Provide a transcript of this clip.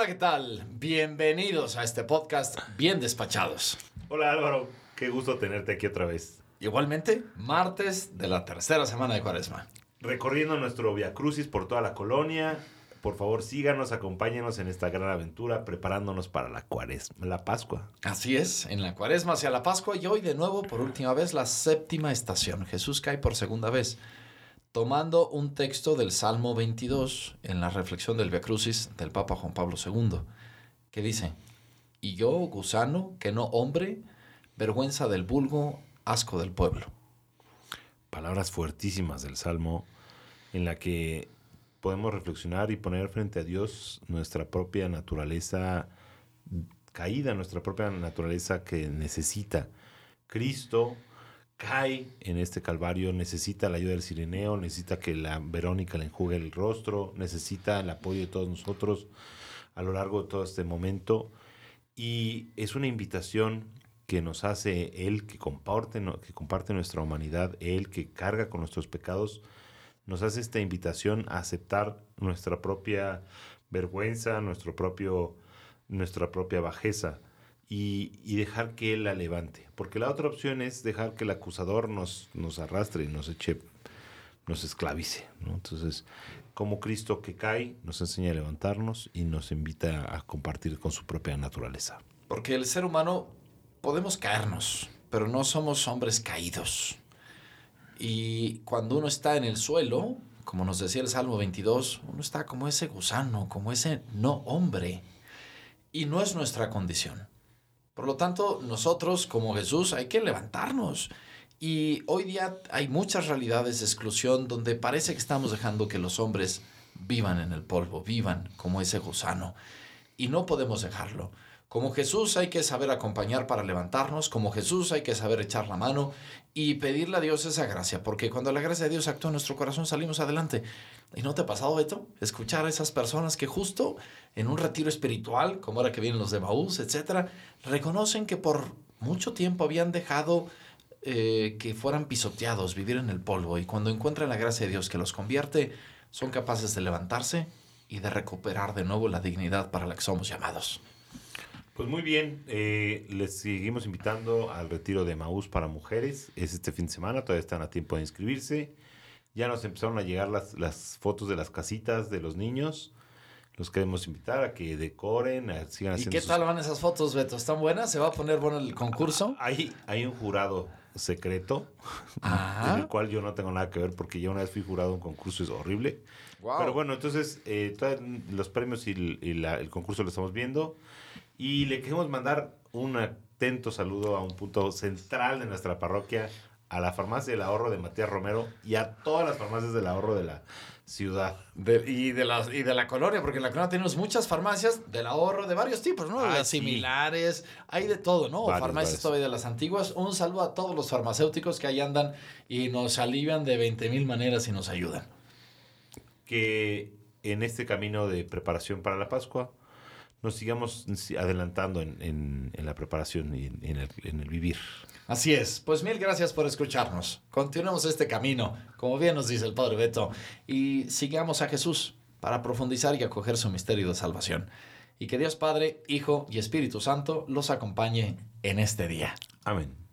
Hola, ¿qué tal? Bienvenidos a este podcast Bien Despachados. Hola Álvaro, qué gusto tenerte aquí otra vez. Igualmente, martes de la tercera semana de Cuaresma. Recorriendo nuestro Via Crucis por toda la colonia. Por favor, síganos, acompáñenos en esta gran aventura, preparándonos para la Cuaresma, la Pascua. Así es, en la Cuaresma hacia la Pascua y hoy de nuevo, por última vez, la séptima estación. Jesús cae por segunda vez. Tomando un texto del Salmo 22 en la reflexión del Via Crucis del Papa Juan Pablo II, que dice: Y yo, gusano, que no hombre, vergüenza del vulgo, asco del pueblo. Palabras fuertísimas del Salmo en la que podemos reflexionar y poner frente a Dios nuestra propia naturaleza caída, nuestra propia naturaleza que necesita. Cristo cae en este calvario, necesita la ayuda del sireneo, necesita que la Verónica le enjugue el rostro, necesita el apoyo de todos nosotros a lo largo de todo este momento. Y es una invitación que nos hace Él que comparte, que comparte nuestra humanidad, Él que carga con nuestros pecados, nos hace esta invitación a aceptar nuestra propia vergüenza, nuestro propio, nuestra propia bajeza y, dejar que Él la levante. Porque la otra opción es dejar que el acusador nos, nos arrastre y nos eche, nos esclavice. Entonces, como Cristo que cae, nos enseña a levantarnos y nos invita a compartir con su propia naturaleza. Porque el ser humano podemos caernos, pero no somos hombres caídos. Y cuando uno está en el suelo, como nos decía el Salmo 22, uno está como ese gusano, como ese no hombre. Y no es nuestra condición. Por lo tanto, nosotros como Jesús hay que levantarnos. Y hoy día hay muchas realidades de exclusión donde parece que estamos dejando que los hombres vivan en el polvo, vivan como ese gusano. Y no podemos dejarlo. Como Jesús hay que saber acompañar para levantarnos, como Jesús hay que saber echar la mano y pedirle a Dios esa gracia, porque cuando la gracia de Dios actúa en nuestro corazón salimos adelante. ¿Y no te ha pasado, Beto? Escuchar a esas personas que justo en un retiro espiritual, como ahora que vienen los de Baús, etcétera, reconocen que por mucho tiempo habían dejado eh, que fueran pisoteados, vivir en el polvo, y cuando encuentran la gracia de Dios que los convierte, son capaces de levantarse y de recuperar de nuevo la dignidad para la que somos llamados. Pues muy bien, eh, les seguimos invitando al retiro de Maús para mujeres. Es este fin de semana, todavía están a tiempo de inscribirse. Ya nos empezaron a llegar las, las fotos de las casitas de los niños. Los queremos invitar a que decoren, a, sigan haciendo. ¿Y qué tal van esas fotos, Beto? ¿Están buenas? ¿Se va a poner bueno el concurso? Hay, hay un jurado secreto, en el cual yo no tengo nada que ver porque ya una vez fui jurado un concurso, es horrible. Pero bueno, entonces eh, los premios y, el concurso lo estamos viendo. Y le queremos mandar un atento saludo a un punto central de nuestra parroquia, a la farmacia del ahorro de Matías Romero y a todas las farmacias del ahorro de la ciudad. y, de la, y de la colonia, porque en la colonia tenemos muchas farmacias del ahorro de varios tipos, ¿no? Ah, similares, hay de todo, ¿no? farmacias todavía de las antiguas. Un saludo a todos los farmacéuticos que ahí andan y nos alivian de 20 mil maneras y nos ayudan. Que en este camino de preparación para la Pascua, nos sigamos adelantando en, la preparación y en el, en el, vivir. Así es. Pues mil gracias por escucharnos. Continuemos este camino, como bien nos dice el Padre Beto, y sigamos a Jesús para profundizar y acoger su misterio de salvación. Y que Dios Padre, Hijo y Espíritu Santo los acompañe en este día. Amén.